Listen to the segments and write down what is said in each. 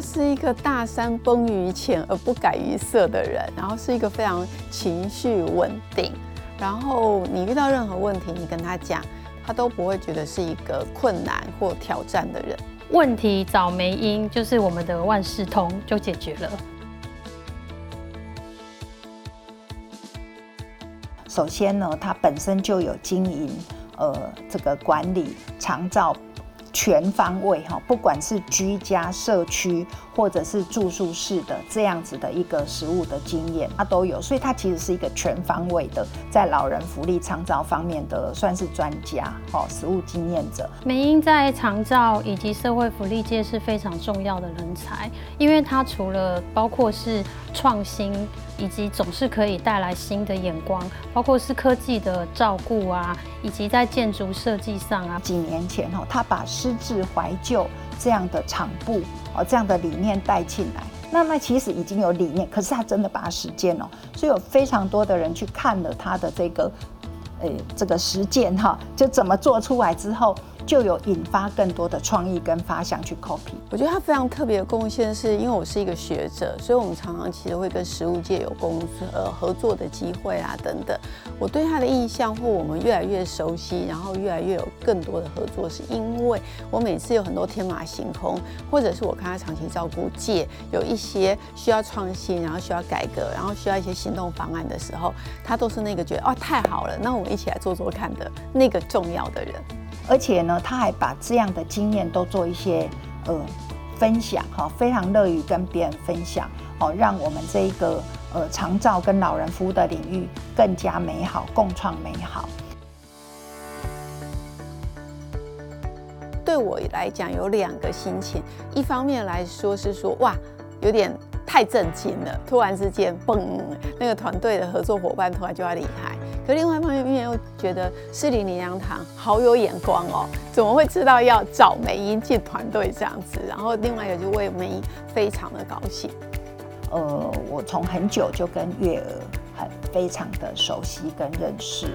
是一个大山崩于前而不改于色的人，然后是一个非常情绪稳定，然后你遇到任何问题，你跟他讲，他都不会觉得是一个困难或挑战的人。问题找梅因，就是我们的万事通就解决了。首先呢，他本身就有经营，呃，这个管理长照。全方位哈，不管是居家、社区或者是住宿式的这样子的一个食物的经验，它都有，所以它其实是一个全方位的，在老人福利长照方面的算是专家哦，食物经验者。美英在长照以及社会福利界是非常重要的人才，因为他除了包括是创新。以及总是可以带来新的眼光，包括是科技的照顾啊，以及在建筑设计上啊。几年前哦，他把失智怀旧这样的场部哦这样的理念带进来，那那其实已经有理念，可是他真的把它实践了，所以有非常多的人去看了他的这个，呃，这个实践哈，就怎么做出来之后。就有引发更多的创意跟发想去 copy。我觉得他非常特别的贡献，是因为我是一个学者，所以我们常常其实会跟实务界有工呃合作的机会啊等等。我对他的印象或我们越来越熟悉，然后越来越有更多的合作，是因为我每次有很多天马行空，或者是我看他长期照顾界有一些需要创新，然后需要改革，然后需要一些行动方案的时候，他都是那个觉得哦太好了，那我们一起来做做看的那个重要的人。而且呢，他还把这样的经验都做一些呃分享哈，非常乐于跟别人分享哦，让我们这一个呃长照跟老人服务的领域更加美好，共创美好。对我来讲有两个心情，一方面来说是说哇，有点。太震惊了！突然之间，嘣，那个团队的合作伙伴突然就要离开。可另外一方面又觉得士林林良堂好有眼光哦，怎么会知道要找梅英进团队这样子？然后另外一个就为梅英非常的高兴。呃，我从很久就跟月儿很非常的熟悉跟认识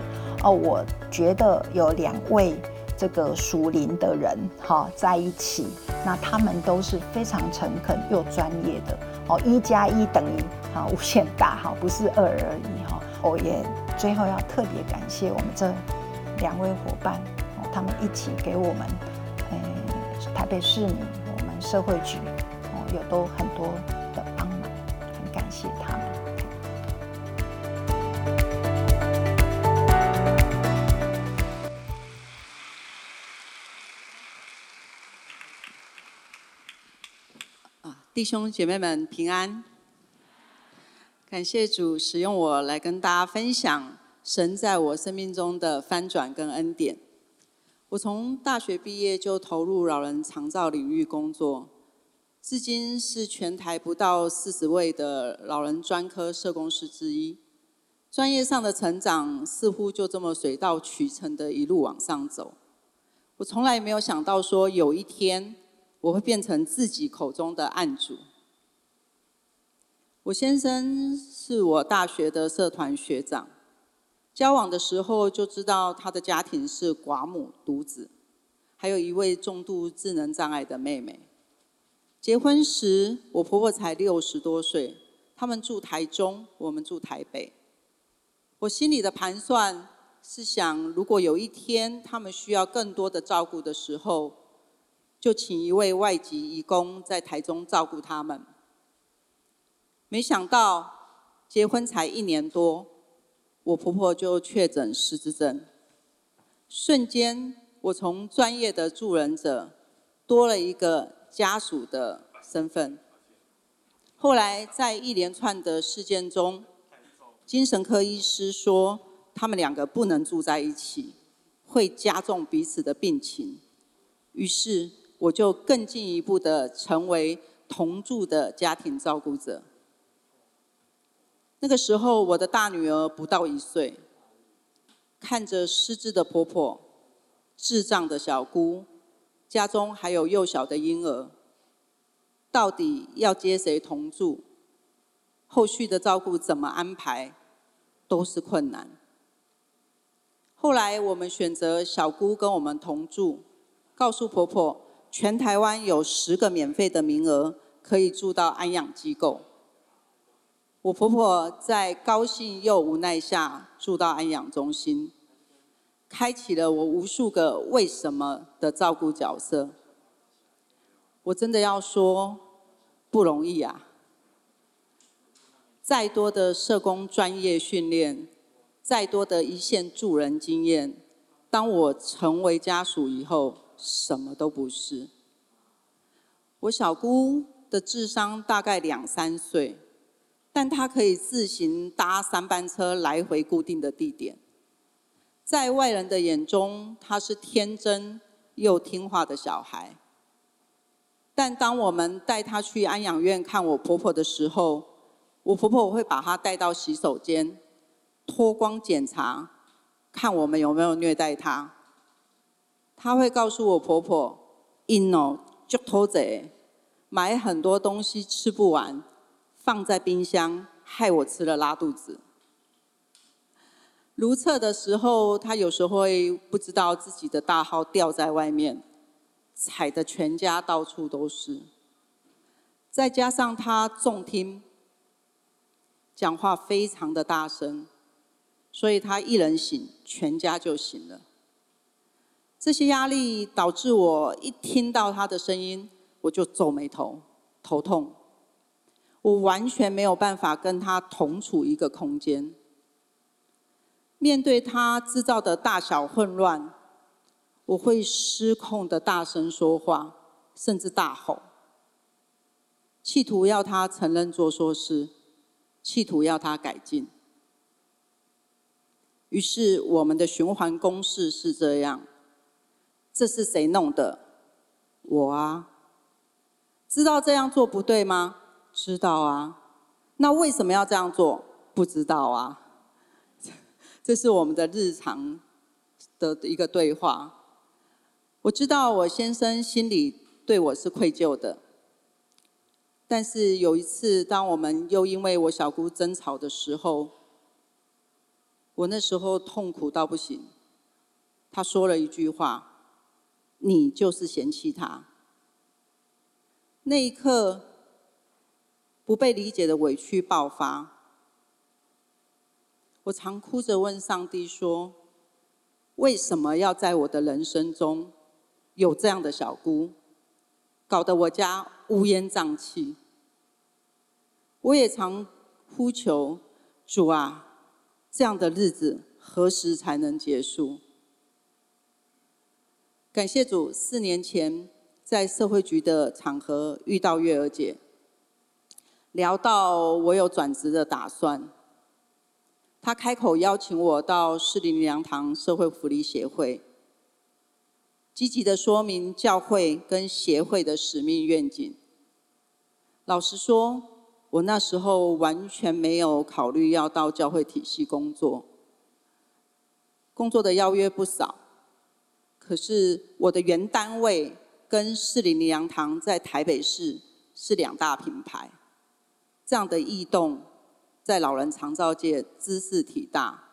哦，我觉得有两位。这个属灵的人哈在一起，那他们都是非常诚恳又专业的哦。一加一等于哈无限大哈，不是二而已哈。我也最后要特别感谢我们这两位伙伴哦，他们一起给我们呃台北市民我们社会局哦有都很多的帮忙，很感谢他们。弟兄姐妹们平安，感谢主使用我来跟大家分享神在我生命中的翻转跟恩典。我从大学毕业就投入老人长照领域工作，至今是全台不到四十位的老人专科社工师之一。专业上的成长似乎就这么水到渠成的一路往上走。我从来没有想到说有一天。我会变成自己口中的案主。我先生是我大学的社团学长，交往的时候就知道他的家庭是寡母独子，还有一位重度智能障碍的妹妹。结婚时，我婆婆才六十多岁，他们住台中，我们住台北。我心里的盘算是想，如果有一天他们需要更多的照顾的时候。就请一位外籍义工在台中照顾他们。没想到结婚才一年多，我婆婆就确诊失智症，瞬间我从专业的助人者多了一个家属的身份。后来在一连串的事件中，精神科医师说他们两个不能住在一起，会加重彼此的病情。于是。我就更进一步的成为同住的家庭照顾者。那个时候，我的大女儿不到一岁，看着失智的婆婆、智障的小姑，家中还有幼小的婴儿，到底要接谁同住？后续的照顾怎么安排，都是困难。后来我们选择小姑跟我们同住，告诉婆婆。全台湾有十个免费的名额，可以住到安养机构。我婆婆在高兴又无奈下住到安养中心，开启了我无数个为什么的照顾角色。我真的要说，不容易啊！再多的社工专业训练，再多的一线助人经验，当我成为家属以后，什么都不是。我小姑的智商大概两三岁，但他可以自行搭三班车来回固定的地点。在外人的眼中，他是天真又听话的小孩。但当我们带他去安养院看我婆婆的时候，我婆婆会把他带到洗手间，脱光检查，看我们有没有虐待她。她会告诉我婆婆：“因哦，就偷贼。”买很多东西吃不完，放在冰箱，害我吃了拉肚子。如厕的时候，他有时候会不知道自己的大号掉在外面，踩的全家到处都是。再加上他重听，讲话非常的大声，所以他一人醒，全家就醒了。这些压力导致我一听到他的声音。我就皱眉头，头痛。我完全没有办法跟他同处一个空间。面对他制造的大小混乱，我会失控的大声说话，甚至大吼，企图要他承认做错事，企图要他改进。于是我们的循环公式是这样：这是谁弄的？我啊。知道这样做不对吗？知道啊。那为什么要这样做？不知道啊。这是我们的日常的一个对话。我知道我先生心里对我是愧疚的，但是有一次，当我们又因为我小姑争吵的时候，我那时候痛苦到不行。他说了一句话：“你就是嫌弃他。”那一刻，不被理解的委屈爆发。我常哭着问上帝说：“为什么要在我的人生中有这样的小姑，搞得我家乌烟瘴气？”我也常呼求主啊，这样的日子何时才能结束？感谢主，四年前。在社会局的场合遇到月儿姐，聊到我有转职的打算，他开口邀请我到士林良堂社会福利协会，积极的说明教会跟协会的使命愿景。老实说，我那时候完全没有考虑要到教会体系工作，工作的邀约不少，可是我的原单位。跟士林林阳堂在台北市是两大品牌，这样的异动在老人长照界知识体大，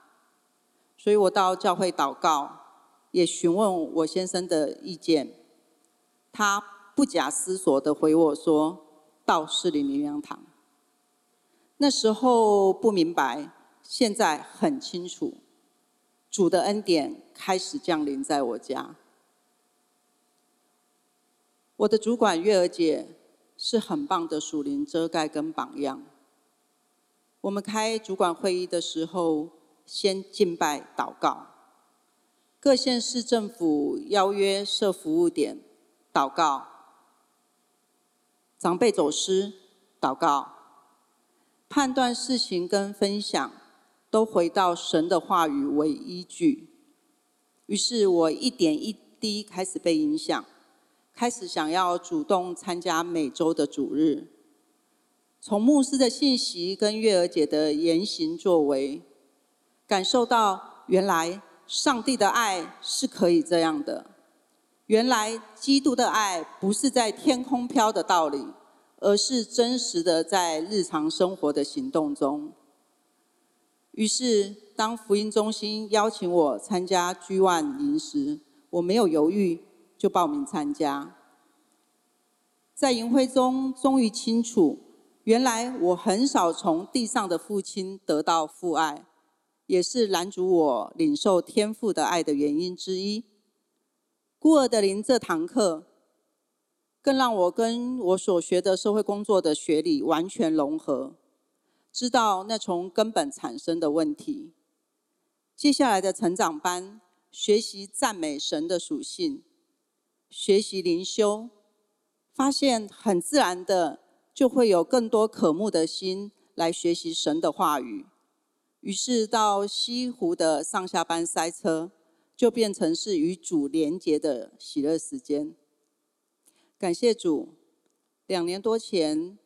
所以我到教会祷告，也询问我先生的意见，他不假思索的回我说到士林林阳堂。那时候不明白，现在很清楚，主的恩典开始降临在我家。我的主管月儿姐是很棒的属灵遮盖跟榜样。我们开主管会议的时候，先敬拜祷告；各县市政府邀约设服务点，祷告；长辈走失，祷告；判断事情跟分享，都回到神的话语为依据。于是我一点一滴开始被影响。开始想要主动参加每周的主日，从牧师的信息跟月儿姐的言行作为，感受到原来上帝的爱是可以这样的，原来基督的爱不是在天空飘的道理，而是真实的在日常生活的行动中。于是，当福音中心邀请我参加居万营时，我没有犹豫。就报名参加，在营会中终于清楚，原来我很少从地上的父亲得到父爱，也是拦阻我领受天父的爱的原因之一。孤儿的灵这堂课，更让我跟我所学的社会工作的学理完全融合，知道那从根本产生的问题。接下来的成长班，学习赞美神的属性，学习灵修。发现很自然的，就会有更多渴慕的心来学习神的话语。于是到西湖的上下班塞车，就变成是与主连结的喜乐时间。感谢主，两年多前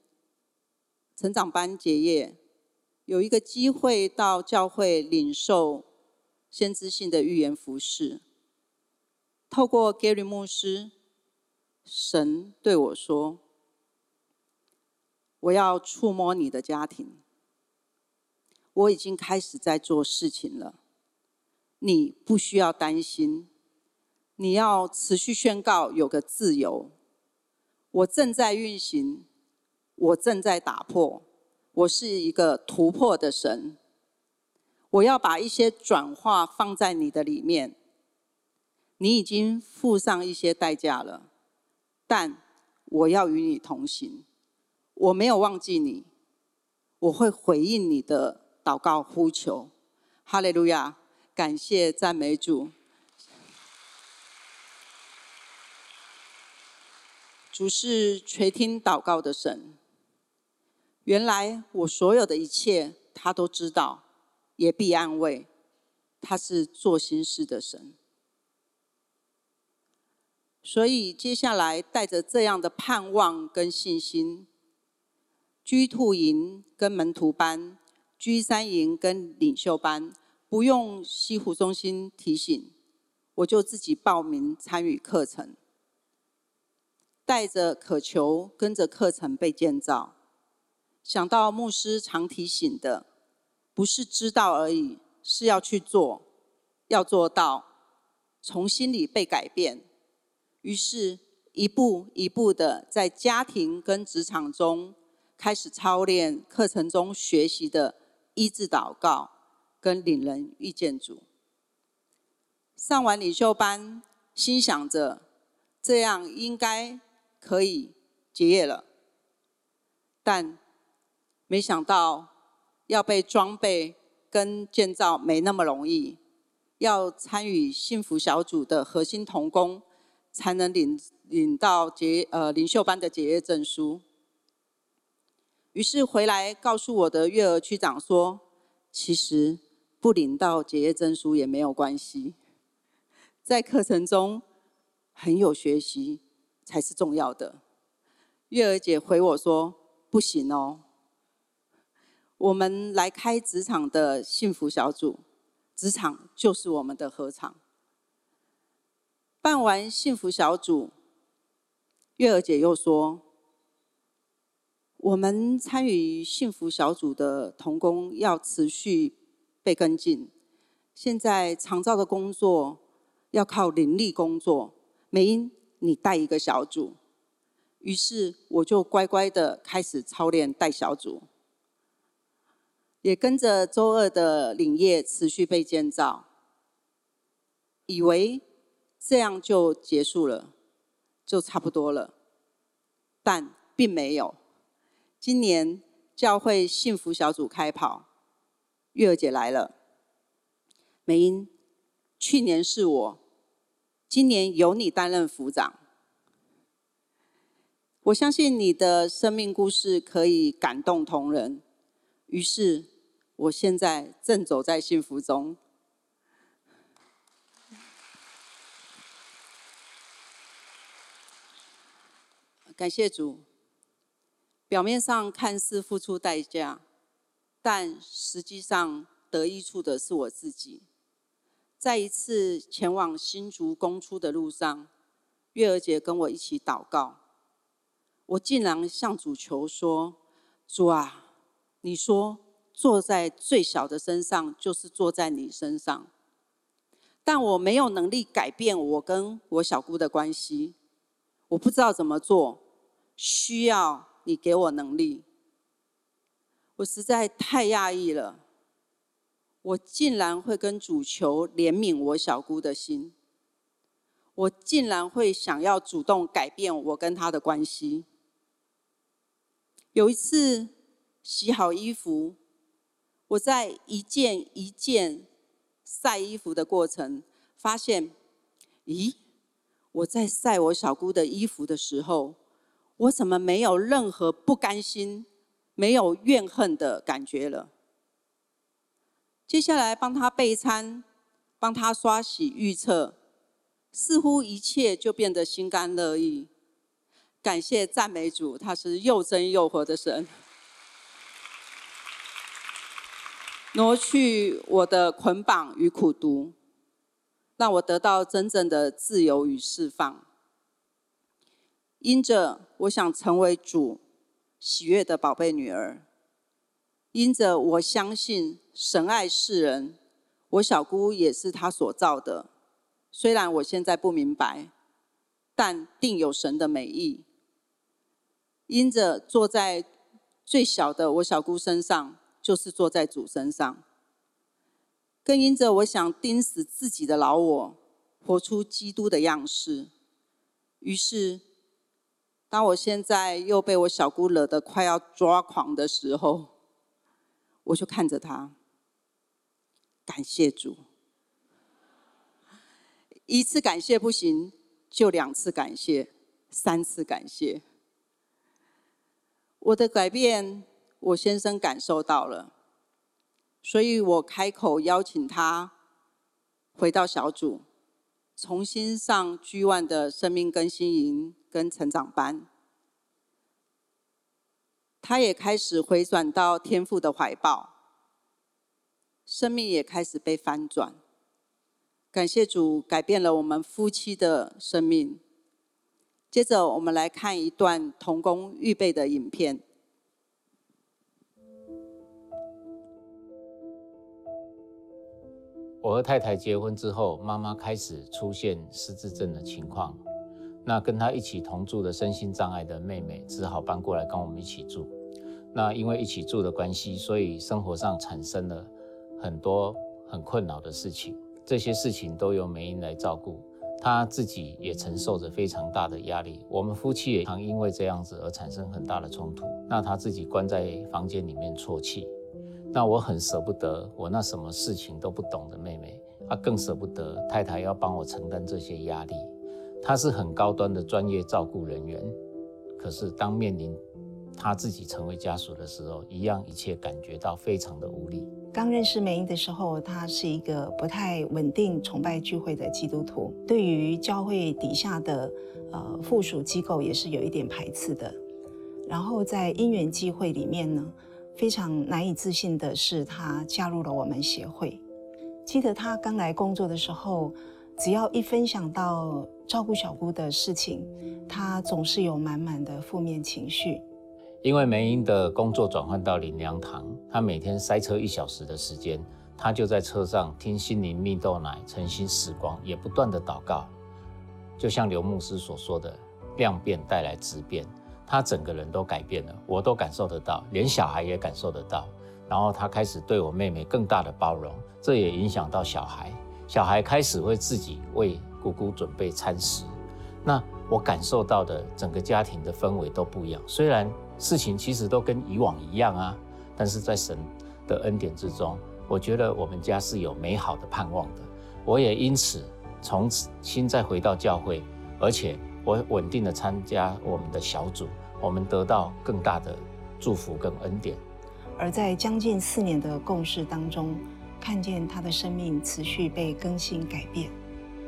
成长班结业，有一个机会到教会领受先知性的预言服饰，透过 Gary 牧师。神对我说：“我要触摸你的家庭，我已经开始在做事情了。你不需要担心，你要持续宣告有个自由。我正在运行，我正在打破，我是一个突破的神。我要把一些转化放在你的里面，你已经付上一些代价了。”但我要与你同行，我没有忘记你，我会回应你的祷告呼求。哈利路亚，感谢赞美主。主是垂听祷告的神。原来我所有的一切，他都知道，也必安慰。他是做心事的神。所以接下来带着这样的盼望跟信心，居兔营跟门徒班，居三营跟领袖班，不用西湖中心提醒，我就自己报名参与课程，带着渴求跟着课程被建造。想到牧师常提醒的，不是知道而已，是要去做，要做到，从心里被改变。于是，一步一步的在家庭跟职场中开始操练课程中学习的一字祷告跟领人遇见主。上完领袖班，心想着这样应该可以结业了，但没想到要被装备跟建造没那么容易，要参与幸福小组的核心同工。才能领领到结呃领袖班的结业证书。于是回来告诉我的月儿区长说：“其实不领到结业证书也没有关系，在课程中很有学习才是重要的。”月儿姐回我说：“不行哦，我们来开职场的幸福小组，职场就是我们的合场。”办完幸福小组，月儿姐又说：“我们参与幸福小组的童工要持续被跟进。现在长照的工作要靠灵力工作，美英你带一个小组。”于是我就乖乖的开始操练带小组，也跟着周二的领业持续被建造，以为。这样就结束了，就差不多了，但并没有。今年教会幸福小组开跑，月儿姐来了。美英，去年是我，今年由你担任副长。我相信你的生命故事可以感动同仁，于是我现在正走在幸福中。感谢主。表面上看似付出代价，但实际上得益处的是我自己。在一次前往新竹公出的路上，月儿姐跟我一起祷告，我竟然向主求说：“主啊，你说坐在最小的身上，就是坐在你身上，但我没有能力改变我跟我小姑的关系，我不知道怎么做。”需要你给我能力。我实在太讶异了，我竟然会跟主求怜悯我小姑的心，我竟然会想要主动改变我跟她的关系。有一次洗好衣服，我在一件一件晒衣服的过程，发现，咦，我在晒我小姑的衣服的时候，我怎么没有任何不甘心、没有怨恨的感觉了？接下来帮他备餐，帮他刷洗浴厕，似乎一切就变得心甘乐意。感谢赞美主，他是又真又活的神，挪去我的捆绑与苦毒，让我得到真正的自由与释放。因着我想成为主喜悦的宝贝女儿，因着我相信神爱世人，我小姑也是他所造的。虽然我现在不明白，但定有神的美意。因着坐在最小的我小姑身上，就是坐在主身上；更因着我想钉死自己的老我，活出基督的样式。于是，当我现在又被我小姑惹得快要抓狂的时候，我就看着她，感谢主。一次感谢不行，就两次感谢，三次感谢。我的改变，我先生感受到了，所以我开口邀请他回到小组，重新上 G One 的生命更新营跟成长班。他也开始回转到天父的怀抱，生命也开始被翻转。感谢主，改变了我们夫妻的生命。接着，我们来看一段童工预备的影片。我和太太结婚之后，妈妈开始出现失智症的情况。那跟她一起同住的身心障碍的妹妹，只好搬过来跟我们一起住。那因为一起住的关系，所以生活上产生了很多很困扰的事情。这些事情都由梅英来照顾。他自己也承受着非常大的压力，我们夫妻也常因为这样子而产生很大的冲突。那他自己关在房间里面啜泣，那我很舍不得我那什么事情都不懂的妹妹，他更舍不得太太要帮我承担这些压力。她是很高端的专业照顾人员，可是当面临她自己成为家属的时候，一样一切感觉到非常的无力。刚认识美英的时候，她是一个不太稳定崇拜聚会的基督徒，对于教会底下的呃附属机构也是有一点排斥的。然后在因缘际会里面呢，非常难以置信的是，她加入了我们协会。记得她刚来工作的时候，只要一分享到照顾小姑的事情，她总是有满满的负面情绪。因为梅英的工作转换到林良堂，他每天塞车一小时的时间，他就在车上听心灵蜜豆奶晨兴时光，也不断的祷告。就像刘牧师所说的，量变带来质变，他整个人都改变了，我都感受得到，连小孩也感受得到。然后他开始对我妹妹更大的包容，这也影响到小孩，小孩开始会自己为姑姑准备餐食。那我感受到的整个家庭的氛围都不一样，虽然。事情其实都跟以往一样啊，但是在神的恩典之中，我觉得我们家是有美好的盼望的。我也因此从此心再回到教会，而且我稳定的参加我们的小组，我们得到更大的祝福跟恩典。而在将近四年的共事当中，看见他的生命持续被更新改变，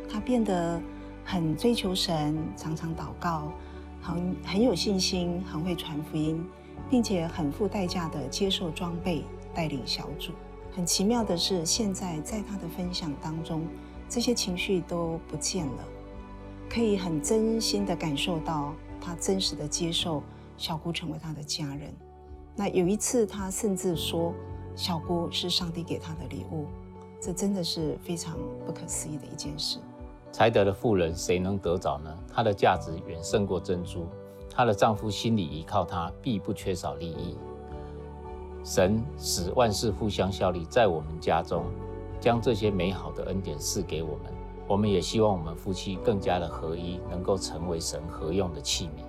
他变得很追求神，常常祷告。很很有信心，很会传福音，并且很付代价的接受装备，带领小组。很奇妙的是，现在在他的分享当中，这些情绪都不见了，可以很真心的感受到他真实的接受小姑成为他的家人。那有一次，他甚至说小姑是上帝给他的礼物，这真的是非常不可思议的一件事。才德的富人，谁能得着呢？他的价值远胜过珍珠，她的丈夫心里依靠她，必不缺少利益。神使万事互相效力，在我们家中，将这些美好的恩典赐给我们。我们也希望我们夫妻更加的合一，能够成为神合用的器皿。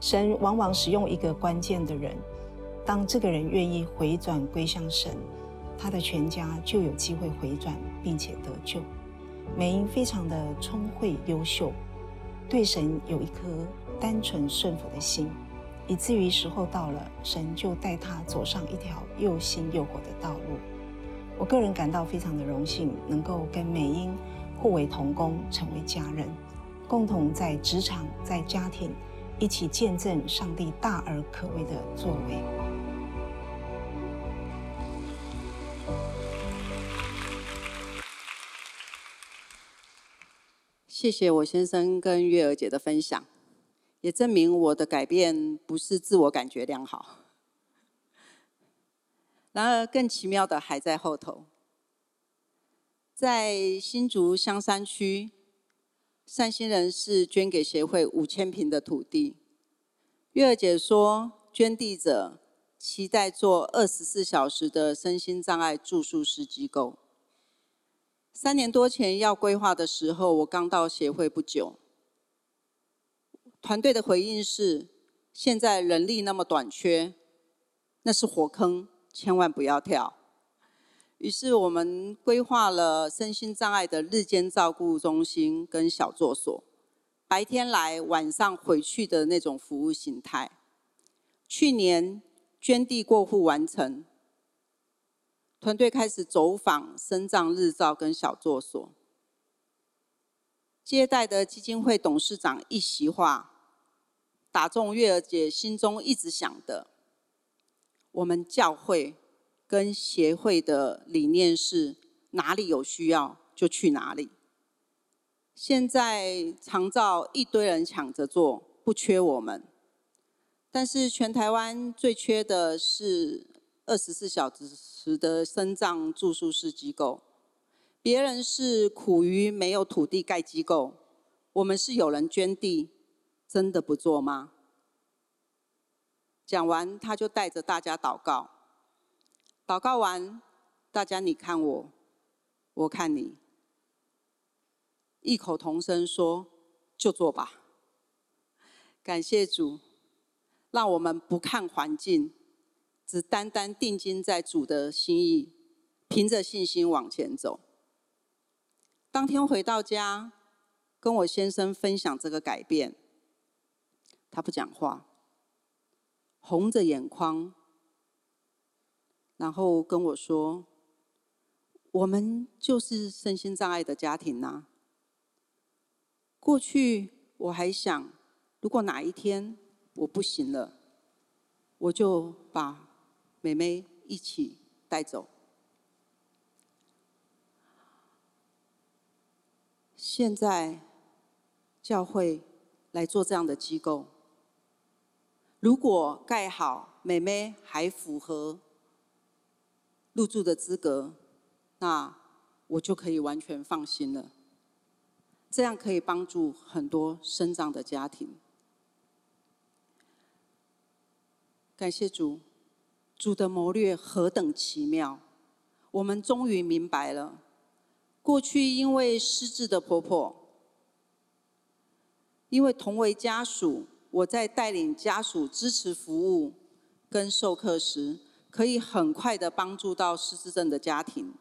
神往往使用一个关键的人，当这个人愿意回转归向神，他的全家就有机会回转并且得救。美英非常的聪慧优秀，对神有一颗单纯顺服的心，以至于时候到了，神就带他走上一条又新又火的道路。我个人感到非常的荣幸，能够跟美英互为同工，成为家人，共同在职场、在家庭一起见证上帝大而可畏的作为。谢谢我先生跟月儿姐的分享，也证明我的改变不是自我感觉良好。然而，更奇妙的还在后头。在新竹香山区，善心人士捐给协会五千平的土地。月儿姐说，捐地者期待做二十四小时的身心障碍住宿式机构。三年多前要规划的时候，我刚到协会不久。团队的回应是：现在人力那么短缺，那是火坑，千万不要跳。于是我们规划了身心障碍的日间照顾中心跟小作所，白天来，晚上回去的那种服务形态。去年捐地过户完成。团队开始走访深藏日照跟小作所，接待的基金会董事长一席话，打中月儿姐心中一直想的。我们教会跟协会的理念是，哪里有需要就去哪里。现在长照一堆人抢着做，不缺我们，但是全台湾最缺的是。二十四小时的生藏住宿式机构，别人是苦于没有土地盖机构，我们是有人捐地，真的不做吗？讲完，他就带着大家祷告。祷告完，大家你看我，我看你，异口同声说：“就做吧。”感谢主，让我们不看环境。只单单定睛在主的心意，凭着信心往前走。当天回到家，跟我先生分享这个改变，他不讲话，红着眼眶，然后跟我说：“我们就是身心障碍的家庭呐。过去我还想，如果哪一天我不行了，我就把。”妹妹一起带走。现在教会来做这样的机构，如果盖好，妹妹还符合入住的资格，那我就可以完全放心了。这样可以帮助很多生长的家庭。感谢主。主的谋略何等奇妙！我们终于明白了，过去因为失智的婆婆，因为同为家属，我在带领家属支持服务跟授课时，可以很快的帮助到失智症的家庭。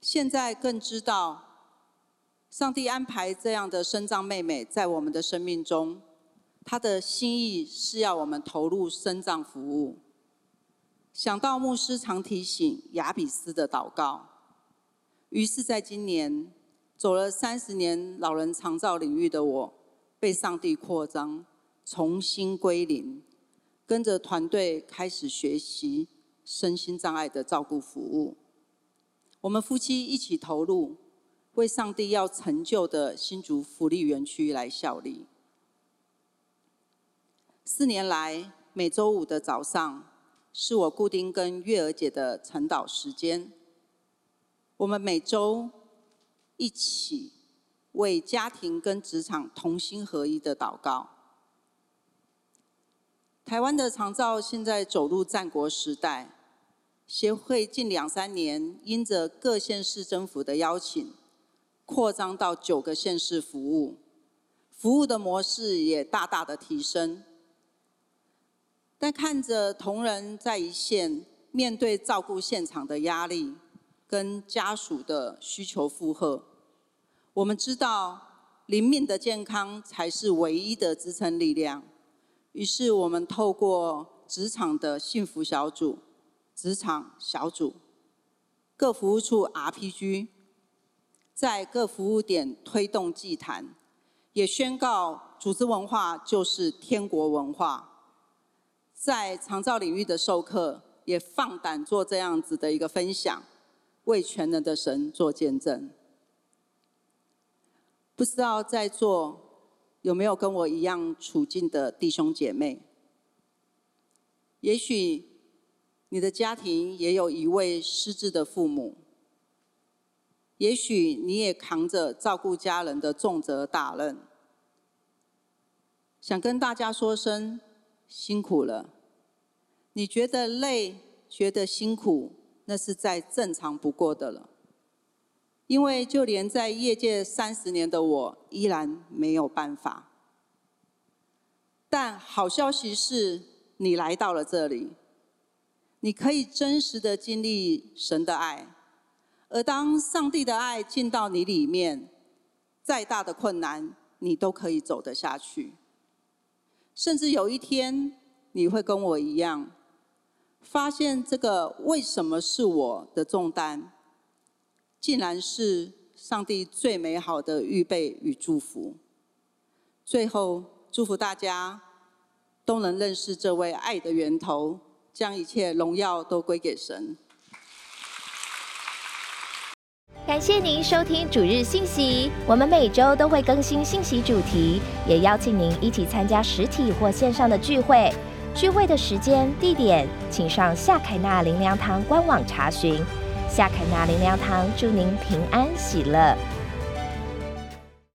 现在更知道，上帝安排这样的生障妹妹在我们的生命中，他的心意是要我们投入生障服务。想到牧师常提醒雅比斯的祷告，于是，在今年走了三十年老人长照领域的我，被上帝扩张，重新归零，跟着团队开始学习身心障碍的照顾服务。我们夫妻一起投入，为上帝要成就的新竹福利园区来效力。四年来，每周五的早上。是我固定跟月儿姐的晨祷时间。我们每周一起为家庭跟职场同心合一的祷告。台湾的长照现在走入战国时代，协会近两三年因着各县市政府的邀请，扩张到九个县市服务，服务的模式也大大的提升。但看着同仁在一线面对照顾现场的压力跟家属的需求负荷，我们知道灵命的健康才是唯一的支撑力量。于是我们透过职场的幸福小组、职场小组、各服务处 RPG，在各服务点推动祭坛，也宣告组织文化就是天国文化。在长照领域的授课，也放胆做这样子的一个分享，为全能的神做见证。不知道在座。有没有跟我一样处境的弟兄姐妹？也许你的家庭也有一位失智的父母，也许你也扛着照顾家人的重责大任。想跟大家说声辛苦了。你觉得累、觉得辛苦，那是再正常不过的了。因为就连在业界三十年的我，依然没有办法。但好消息是，你来到了这里，你可以真实的经历神的爱。而当上帝的爱进到你里面，再大的困难，你都可以走得下去。甚至有一天，你会跟我一样，发现这个为什么是我的重担？竟然是上帝最美好的预备与祝福。最后，祝福大家都能认识这位爱的源头，将一切荣耀都归给神。感谢您收听主日信息，我们每周都会更新信息主题，也邀请您一起参加实体或线上的聚会。聚会的时间、地点，请上夏凯纳灵粮堂官网查询。夏凯纳灵粮堂祝您平安喜乐。